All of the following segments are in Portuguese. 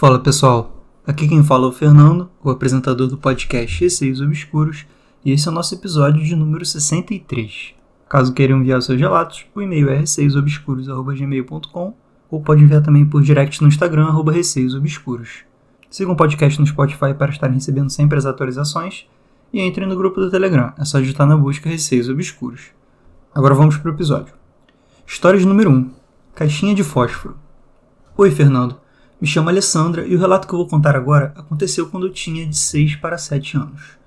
Fala pessoal, aqui quem fala é o Fernando, o apresentador do podcast Receios Obscuros, e esse é o nosso episódio de número 63. Caso queiram enviar seus relatos, o e-mail é receiosobscuros.gmail.com ou pode enviar também por direct no Instagram, arroba receiosobscuros. Sigam o podcast no Spotify para estarem recebendo sempre as atualizações e entrem no grupo do Telegram, é só digitar na busca Receios Obscuros. Agora vamos para o episódio. História número 1. Caixinha de fósforo. Oi, Fernando. Me chamo Alessandra e o relato que eu vou contar agora aconteceu quando eu tinha de 6 para 7 anos.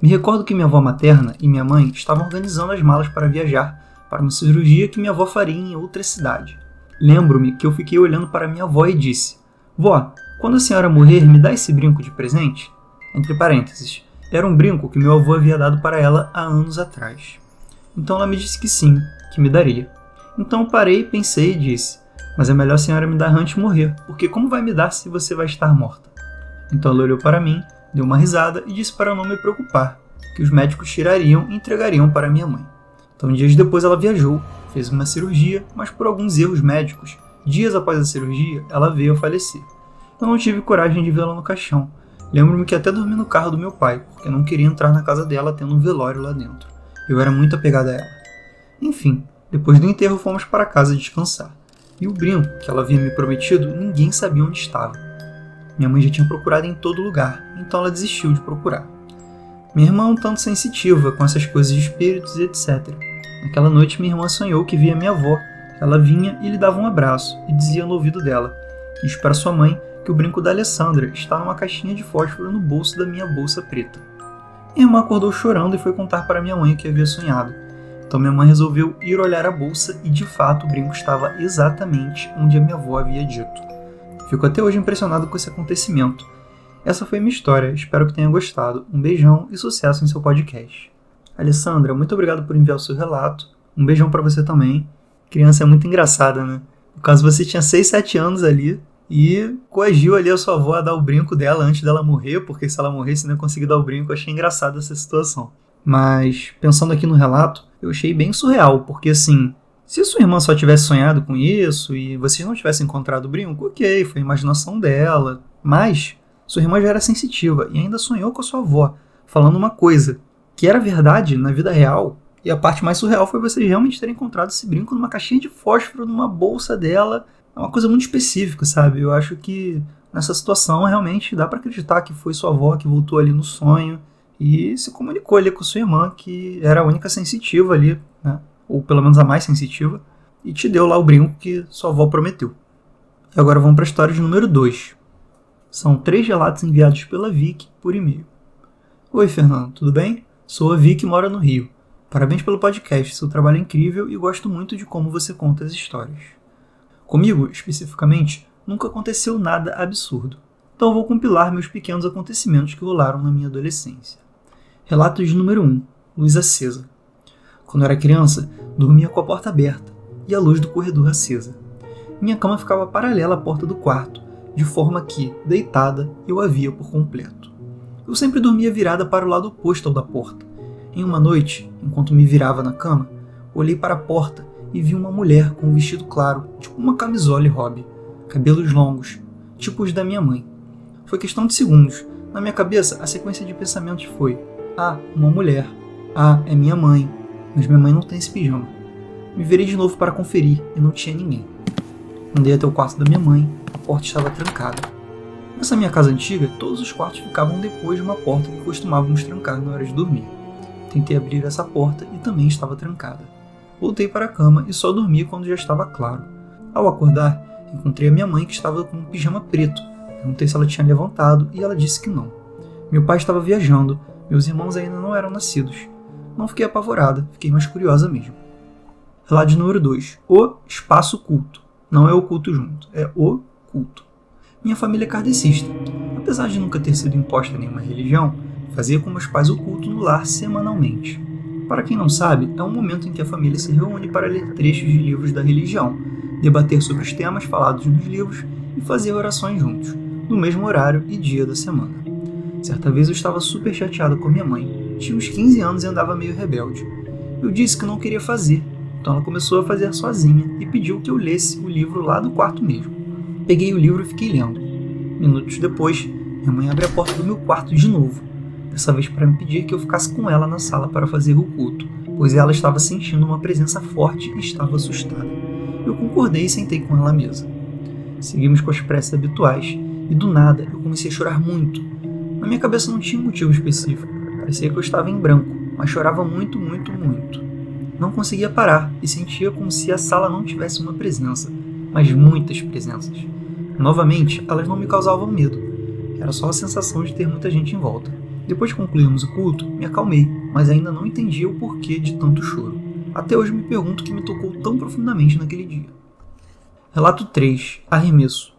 Me recordo que minha avó materna e minha mãe estavam organizando as malas para viajar para uma cirurgia que minha avó faria em outra cidade. Lembro-me que eu fiquei olhando para minha avó e disse: Vó, quando a senhora morrer, me dá esse brinco de presente? Entre parênteses, era um brinco que meu avô havia dado para ela há anos atrás. Então ela me disse que sim, que me daria. Então parei, pensei e disse: mas é melhor a senhora me dar antes de morrer, porque como vai me dar se você vai estar morta? Então ela olhou para mim, deu uma risada e disse para não me preocupar, que os médicos tirariam e entregariam para minha mãe. Então dias depois ela viajou, fez uma cirurgia, mas por alguns erros médicos, dias após a cirurgia, ela veio a falecer. Eu não tive coragem de vê-la no caixão. Lembro-me que até dormi no carro do meu pai, porque não queria entrar na casa dela tendo um velório lá dentro. Eu era muito apegada a ela. Enfim, depois do enterro fomos para casa descansar. E o brinco que ela havia me prometido, ninguém sabia onde estava. Minha mãe já tinha procurado em todo lugar, então ela desistiu de procurar. Minha irmã é um tanto sensitiva com essas coisas de espíritos e etc. Naquela noite, minha irmã sonhou que via minha avó. Ela vinha e lhe dava um abraço e dizia no ouvido dela: Diz para sua mãe que o brinco da Alessandra está numa caixinha de fósforo no bolso da minha bolsa preta. Minha irmã acordou chorando e foi contar para minha mãe o que havia sonhado. Então minha mãe resolveu ir olhar a bolsa e de fato o brinco estava exatamente onde a minha avó havia dito. Fico até hoje impressionado com esse acontecimento. Essa foi minha história, espero que tenha gostado. Um beijão e sucesso em seu podcast. Alessandra, muito obrigado por enviar o seu relato. Um beijão para você também. Criança é muito engraçada, né? No caso, você tinha 6, 7 anos ali e coagiu ali a sua avó a dar o brinco dela antes dela morrer, porque se ela morresse não ia conseguir dar o brinco. Eu achei engraçada essa situação. Mas, pensando aqui no relato, eu achei bem surreal, porque assim, se sua irmã só tivesse sonhado com isso e vocês não tivessem encontrado o brinco, ok, foi a imaginação dela. Mas sua irmã já era sensitiva e ainda sonhou com a sua avó, falando uma coisa que era verdade na vida real. E a parte mais surreal foi vocês realmente terem encontrado esse brinco numa caixinha de fósforo, numa bolsa dela. É uma coisa muito específica, sabe? Eu acho que nessa situação realmente dá para acreditar que foi sua avó que voltou ali no sonho e se comunicou ali com sua irmã, que era a única sensitiva ali, né? ou pelo menos a mais sensitiva, e te deu lá o brinco que sua avó prometeu. E agora vamos para a história de número 2. São três relatos enviados pela Vic por e-mail. Oi, Fernando, tudo bem? Sou a Vic e moro no Rio. Parabéns pelo podcast, seu trabalho é incrível e gosto muito de como você conta as histórias. Comigo, especificamente, nunca aconteceu nada absurdo, então vou compilar meus pequenos acontecimentos que rolaram na minha adolescência. Relatos número 1. Luz acesa. Quando era criança, dormia com a porta aberta e a luz do corredor acesa. Minha cama ficava paralela à porta do quarto, de forma que, deitada, eu a via por completo. Eu sempre dormia virada para o lado oposto ao da porta. Em uma noite, enquanto me virava na cama, olhei para a porta e vi uma mulher com um vestido claro, tipo uma camisola e hobby, cabelos longos, tipo os da minha mãe. Foi questão de segundos. Na minha cabeça, a sequência de pensamentos foi: ah, uma mulher. Ah, é minha mãe. Mas minha mãe não tem esse pijama. Me virei de novo para conferir e não tinha ninguém. Andei até o quarto da minha mãe, a porta estava trancada. Nessa minha casa antiga, todos os quartos ficavam depois de uma porta que costumávamos trancar na hora de dormir. Tentei abrir essa porta e também estava trancada. Voltei para a cama e só dormi quando já estava claro. Ao acordar, encontrei a minha mãe que estava com um pijama preto. Perguntei se ela tinha levantado e ela disse que não. Meu pai estava viajando meus irmãos ainda não eram nascidos. Não fiquei apavorada, fiquei mais curiosa mesmo. Relato número 2. O espaço culto. Não é o culto junto, é o culto. Minha família é kardecista. Apesar de nunca ter sido imposta nenhuma religião, fazia com meus pais o culto no lar semanalmente. Para quem não sabe, é um momento em que a família se reúne para ler trechos de livros da religião, debater sobre os temas falados nos livros e fazer orações juntos, no mesmo horário e dia da semana. Certa vez eu estava super chateado com minha mãe. Tinha uns 15 anos e andava meio rebelde. Eu disse que não queria fazer, então ela começou a fazer sozinha e pediu que eu lesse o livro lá do quarto mesmo. Peguei o livro e fiquei lendo. Minutos depois, minha mãe abre a porta do meu quarto de novo, dessa vez para me pedir que eu ficasse com ela na sala para fazer o culto, pois ela estava sentindo uma presença forte e estava assustada. Eu concordei e sentei com ela à mesa. Seguimos com as preces habituais e do nada eu comecei a chorar muito. Na minha cabeça não tinha motivo específico, parecia que eu estava em branco, mas chorava muito, muito, muito. Não conseguia parar e sentia como se a sala não tivesse uma presença, mas muitas presenças. Novamente, elas não me causavam medo, era só a sensação de ter muita gente em volta. Depois de concluirmos o culto, me acalmei, mas ainda não entendia o porquê de tanto choro. Até hoje me pergunto o que me tocou tão profundamente naquele dia. Relato 3 Arremesso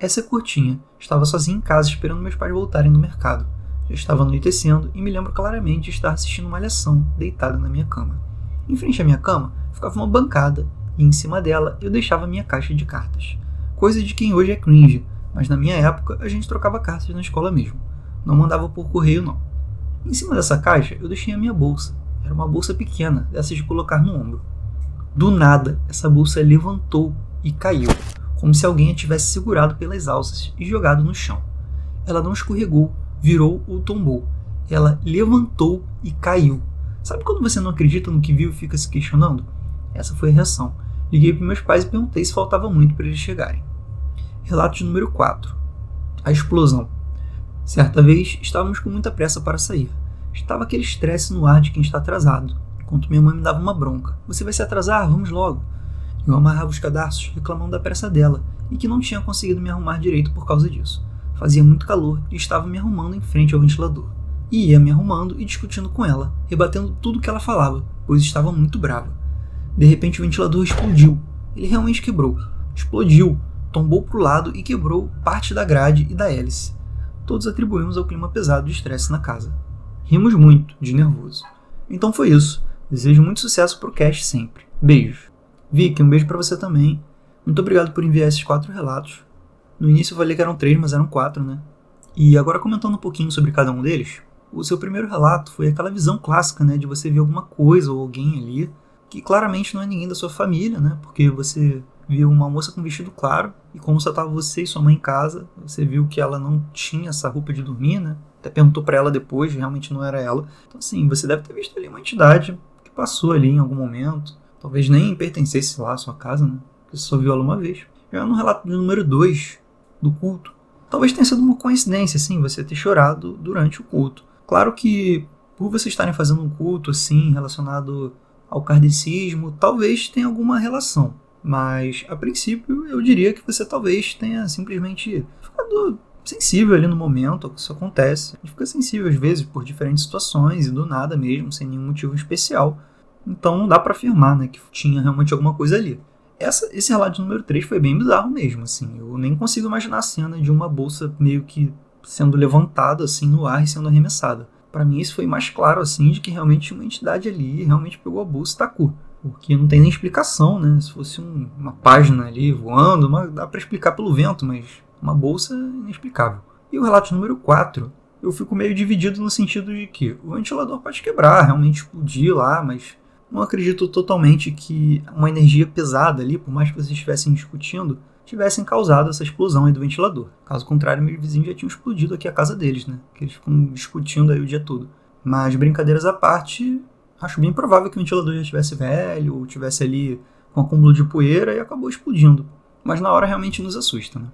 Essa é curtinha. Estava sozinho em casa esperando meus pais voltarem do mercado. Já estava anoitecendo e me lembro claramente de estar assistindo Malhação, deitado na minha cama. Em frente à minha cama ficava uma bancada e em cima dela eu deixava minha caixa de cartas. Coisa de quem hoje é cringe, mas na minha época a gente trocava cartas na escola mesmo. Não mandava por correio não. Em cima dessa caixa eu deixei a minha bolsa. Era uma bolsa pequena, dessas de colocar no ombro. Do nada, essa bolsa levantou e caiu, como se alguém a tivesse segurado pelas alças e jogado no chão. Ela não escorregou, virou ou tombou. Ela levantou e caiu, Sabe quando você não acredita no que viu e fica se questionando? Essa foi a reação. Liguei para meus pais e perguntei se faltava muito para eles chegarem. Relato número 4. A explosão. Certa vez, estávamos com muita pressa para sair. Estava aquele estresse no ar de quem está atrasado, enquanto minha mãe me dava uma bronca. Você vai se atrasar? Vamos logo. Eu amarrava os cadarços, reclamando da pressa dela, e que não tinha conseguido me arrumar direito por causa disso. Fazia muito calor e estava me arrumando em frente ao ventilador e ia me arrumando e discutindo com ela, rebatendo tudo que ela falava, pois estava muito brava. De repente o ventilador explodiu. Ele realmente quebrou. Explodiu, tombou para o lado e quebrou parte da grade e da hélice. Todos atribuímos ao clima pesado de estresse na casa. Rimos muito, de nervoso. Então foi isso. Desejo muito sucesso pro cast sempre. Beijos. Vicky, um beijo para você também. Muito obrigado por enviar esses quatro relatos. No início eu falei que eram três, mas eram quatro, né? E agora comentando um pouquinho sobre cada um deles, o seu primeiro relato foi aquela visão clássica, né, de você ver alguma coisa ou alguém ali que claramente não é ninguém da sua família, né, porque você viu uma moça com vestido claro e como só estava você e sua mãe em casa, você viu que ela não tinha essa roupa de dormir, né, até perguntou para ela depois, realmente não era ela. Então assim, você deve ter visto ali uma entidade que passou ali em algum momento, talvez nem pertencesse lá à sua casa, né, porque você só viu ela uma vez. Já no relato número 2 do culto, talvez tenha sido uma coincidência, assim, você ter chorado durante o culto. Claro que por vocês estarem fazendo um culto assim relacionado ao kardecismo, talvez tenha alguma relação. Mas a princípio eu diria que você talvez tenha simplesmente ficado sensível ali no momento, isso acontece. A gente fica sensível às vezes por diferentes situações e do nada mesmo, sem nenhum motivo especial. Então não dá para afirmar né, que tinha realmente alguma coisa ali. Essa, esse relato número 3 foi bem bizarro mesmo, assim. Eu nem consigo imaginar a cena de uma bolsa meio que sendo levantada assim no ar e sendo arremessada. Para mim isso foi mais claro assim de que realmente uma entidade ali realmente pegou a bolsa e tacou. Porque não tem nem explicação, né? Se fosse um, uma página ali voando, dá para explicar pelo vento, mas uma bolsa é inexplicável. E o relato número 4, eu fico meio dividido no sentido de que o ventilador pode quebrar, realmente explodir lá, mas não acredito totalmente que uma energia pesada ali, por mais que vocês estivessem discutindo, tivessem causado essa explosão aí do ventilador. Caso contrário, meus vizinhos já tinham explodido aqui a casa deles, né? Que eles ficam discutindo aí o dia todo. Mas brincadeiras à parte, acho bem provável que o ventilador já estivesse velho ou tivesse ali com acúmulo de poeira e acabou explodindo. Mas na hora realmente nos assusta, né?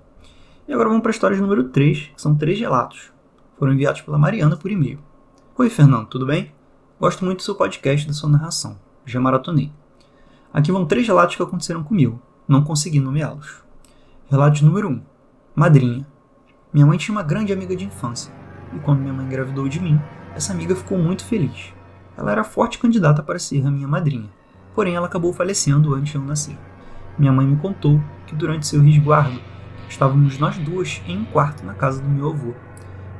E agora vamos para a história número 3, que são três relatos. Foram enviados pela Mariana por e-mail. Oi, Fernando, tudo bem? Gosto muito do seu podcast e da sua narração. Já maratonei. Aqui vão três relatos que aconteceram comigo. Não consegui nomeá-los. Relato número 1. Madrinha. Minha mãe tinha uma grande amiga de infância, e quando minha mãe engravidou de mim, essa amiga ficou muito feliz. Ela era forte candidata para ser a minha madrinha, porém ela acabou falecendo antes de eu nascer. Minha mãe me contou que durante seu resguardo, estávamos nós duas em um quarto na casa do meu avô.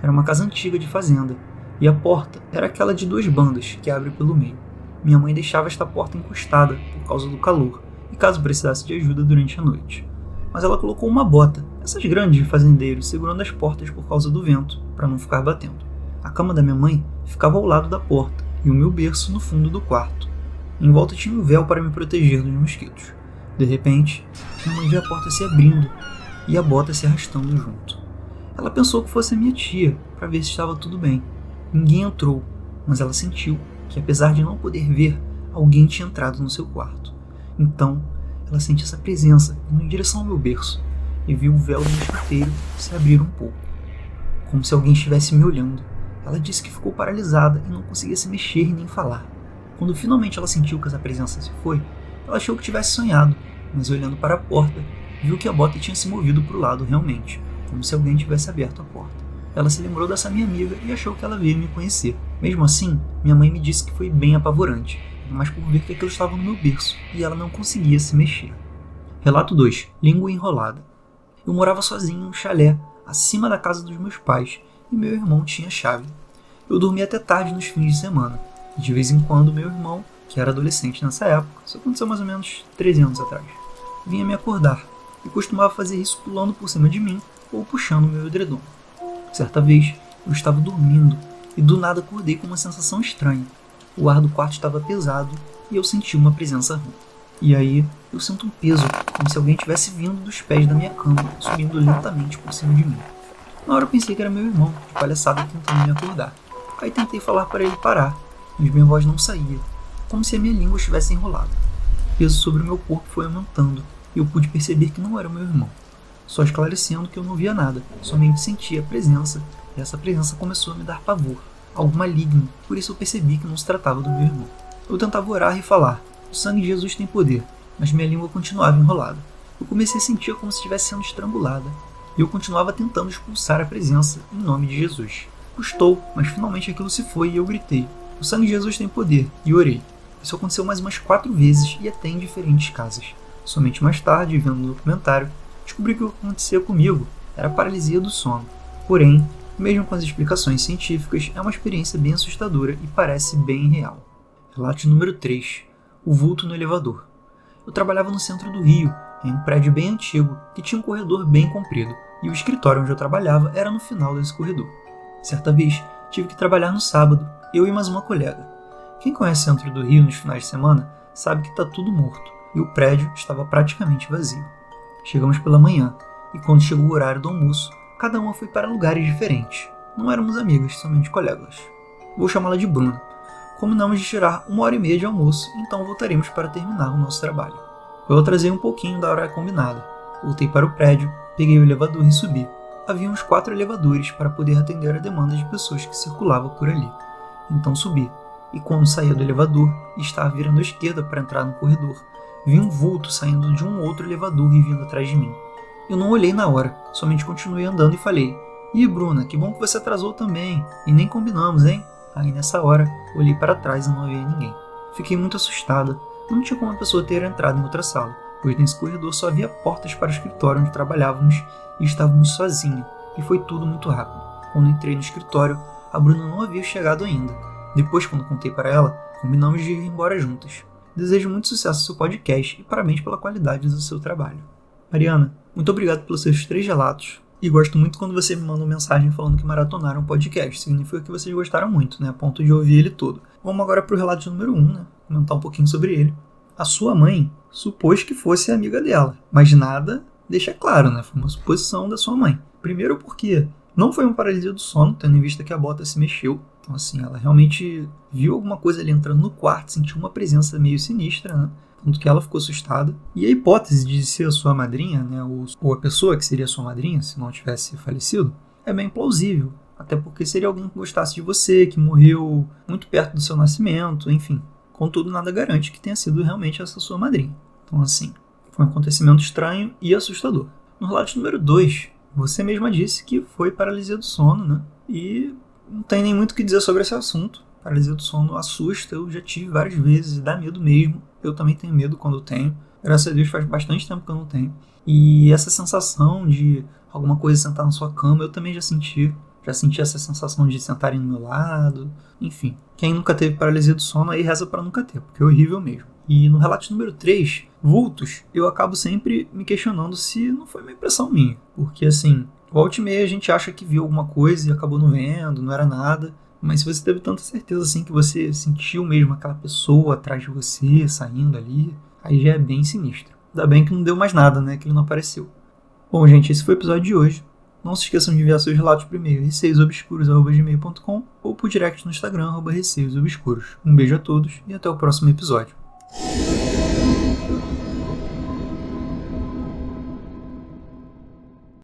Era uma casa antiga de fazenda, e a porta era aquela de duas bandas que abre pelo meio. Minha mãe deixava esta porta encostada por causa do calor, e caso precisasse de ajuda durante a noite mas ela colocou uma bota, essas grandes de fazendeiro, segurando as portas por causa do vento, para não ficar batendo. A cama da minha mãe ficava ao lado da porta e o meu berço no fundo do quarto. Em volta tinha um véu para me proteger dos mosquitos. De repente, minha mãe viu a porta se abrindo e a bota se arrastando junto. Ela pensou que fosse a minha tia, para ver se estava tudo bem. Ninguém entrou, mas ela sentiu que, apesar de não poder ver, alguém tinha entrado no seu quarto. Então, ela sentiu essa presença indo em direção ao meu berço e viu o véu do escoteiro se abrir um pouco, como se alguém estivesse me olhando. Ela disse que ficou paralisada e não conseguia se mexer nem falar. Quando finalmente ela sentiu que essa presença se foi, ela achou que tivesse sonhado, mas olhando para a porta, viu que a bota tinha se movido para o lado realmente, como se alguém tivesse aberto a porta. Ela se lembrou dessa minha amiga e achou que ela veio me conhecer. Mesmo assim, minha mãe me disse que foi bem apavorante, mas por ver que aquilo estava no meu berço e ela não conseguia se mexer. Relato 2: Língua enrolada. Eu morava sozinho em um chalé, acima da casa dos meus pais, e meu irmão tinha chave. Eu dormia até tarde nos fins de semana, e de vez em quando meu irmão, que era adolescente nessa época, isso aconteceu mais ou menos 13 anos atrás, vinha me acordar e costumava fazer isso pulando por cima de mim ou puxando meu edredom. Certa vez, eu estava dormindo e do nada acordei com uma sensação estranha. O ar do quarto estava pesado e eu senti uma presença ruim. E aí, eu sinto um peso, como se alguém tivesse vindo dos pés da minha cama, subindo lentamente por cima de mim. Na hora eu pensei que era meu irmão, de palhaçada, tentando me acordar. Aí tentei falar para ele parar, mas minha voz não saía, como se a minha língua estivesse enrolada. O peso sobre o meu corpo foi aumentando, e eu pude perceber que não era meu irmão. Só esclarecendo que eu não via nada, somente sentia a presença, e essa presença começou a me dar pavor, algo maligno, por isso eu percebi que não se tratava do meu irmão. Eu tentava orar e falar: O sangue de Jesus tem poder, mas minha língua continuava enrolada. Eu comecei a sentir como se estivesse sendo estrangulada, e eu continuava tentando expulsar a presença em nome de Jesus. Custou, mas finalmente aquilo se foi e eu gritei: O sangue de Jesus tem poder, e orei. Isso aconteceu mais umas quatro vezes e até em diferentes casas. Somente mais tarde, vendo no documentário, descobri que o que acontecia comigo era paralisia do sono. Porém, mesmo com as explicações científicas, é uma experiência bem assustadora e parece bem real. Relato número 3: O vulto no elevador. Eu trabalhava no centro do Rio, em um prédio bem antigo que tinha um corredor bem comprido, e o escritório onde eu trabalhava era no final desse corredor. Certa vez, tive que trabalhar no sábado, eu e mais uma colega. Quem conhece o centro do Rio nos finais de semana sabe que está tudo morto e o prédio estava praticamente vazio. Chegamos pela manhã e quando chegou o horário do almoço, cada uma foi para lugares diferentes. Não éramos amigas, somente colegas. Vou chamá-la de Bruna. Combinamos de tirar uma hora e meia de almoço, então voltaremos para terminar o nosso trabalho. Eu atrasei um pouquinho da hora combinada. Voltei para o prédio, peguei o elevador e subi. Havia uns quatro elevadores para poder atender a demanda de pessoas que circulavam por ali. Então subi, e quando saía do elevador e estava virando à esquerda para entrar no corredor, vi um vulto saindo de um outro elevador e vindo atrás de mim. Eu não olhei na hora, somente continuei andando e falei: Ih, Bruna, que bom que você atrasou também, e nem combinamos, hein? Aí nessa hora, olhei para trás e não havia ninguém. Fiquei muito assustada. Não tinha como a pessoa ter entrado em outra sala, pois nesse corredor só havia portas para o escritório onde trabalhávamos e estávamos sozinhos, e foi tudo muito rápido. Quando entrei no escritório, a Bruna não havia chegado ainda. Depois, quando contei para ela, combinamos de ir embora juntas. Desejo muito sucesso no seu podcast e parabéns pela qualidade do seu trabalho. Mariana, muito obrigado pelos seus três relatos. E gosto muito quando você me manda uma mensagem falando que maratonaram o podcast. Significa que vocês gostaram muito, né? A ponto de ouvir ele todo. Vamos agora para o relato número 1, um, né? Comentar um pouquinho sobre ele. A sua mãe supôs que fosse amiga dela, mas nada deixa claro, né? Foi uma suposição da sua mãe. Primeiro porque não foi uma paralisia do sono, tendo em vista que a bota se mexeu. Então, assim, ela realmente viu alguma coisa ali entrando no quarto, sentiu uma presença meio sinistra, né? Tanto que ela ficou assustada. E a hipótese de ser a sua madrinha, né? Ou, a pessoa que seria a sua madrinha, se não tivesse falecido, é bem plausível. Até porque seria alguém que gostasse de você, que morreu muito perto do seu nascimento, enfim. Contudo, nada garante que tenha sido realmente essa sua madrinha. Então, assim, foi um acontecimento estranho e assustador. No relato número 2, você mesma disse que foi paralisia do sono, né? E não tem nem muito o que dizer sobre esse assunto. Paralisia do sono assusta, eu já tive várias vezes, dá medo mesmo. Eu também tenho medo quando tenho. Graças a Deus faz bastante tempo que eu não tenho. E essa sensação de alguma coisa sentar na sua cama, eu também já senti. Já senti essa sensação de sentarem no meu lado. Enfim, quem nunca teve paralisia do sono aí reza para nunca ter, porque é horrível mesmo. E no relato número 3, vultos, eu acabo sempre me questionando se não foi uma impressão minha. Porque assim, Volte e meia a gente acha que viu alguma coisa e acabou não vendo, não era nada. Mas se você teve tanta certeza assim que você sentiu mesmo aquela pessoa atrás de você, saindo ali, aí já é bem sinistro. Ainda bem que não deu mais nada, né? Que ele não apareceu. Bom, gente, esse foi o episódio de hoje. Não se esqueçam de enviar seus relatos por e-mail receiosobscuros.gmail.com ou por direct no Instagram, receios obscuros. Um beijo a todos e até o próximo episódio. you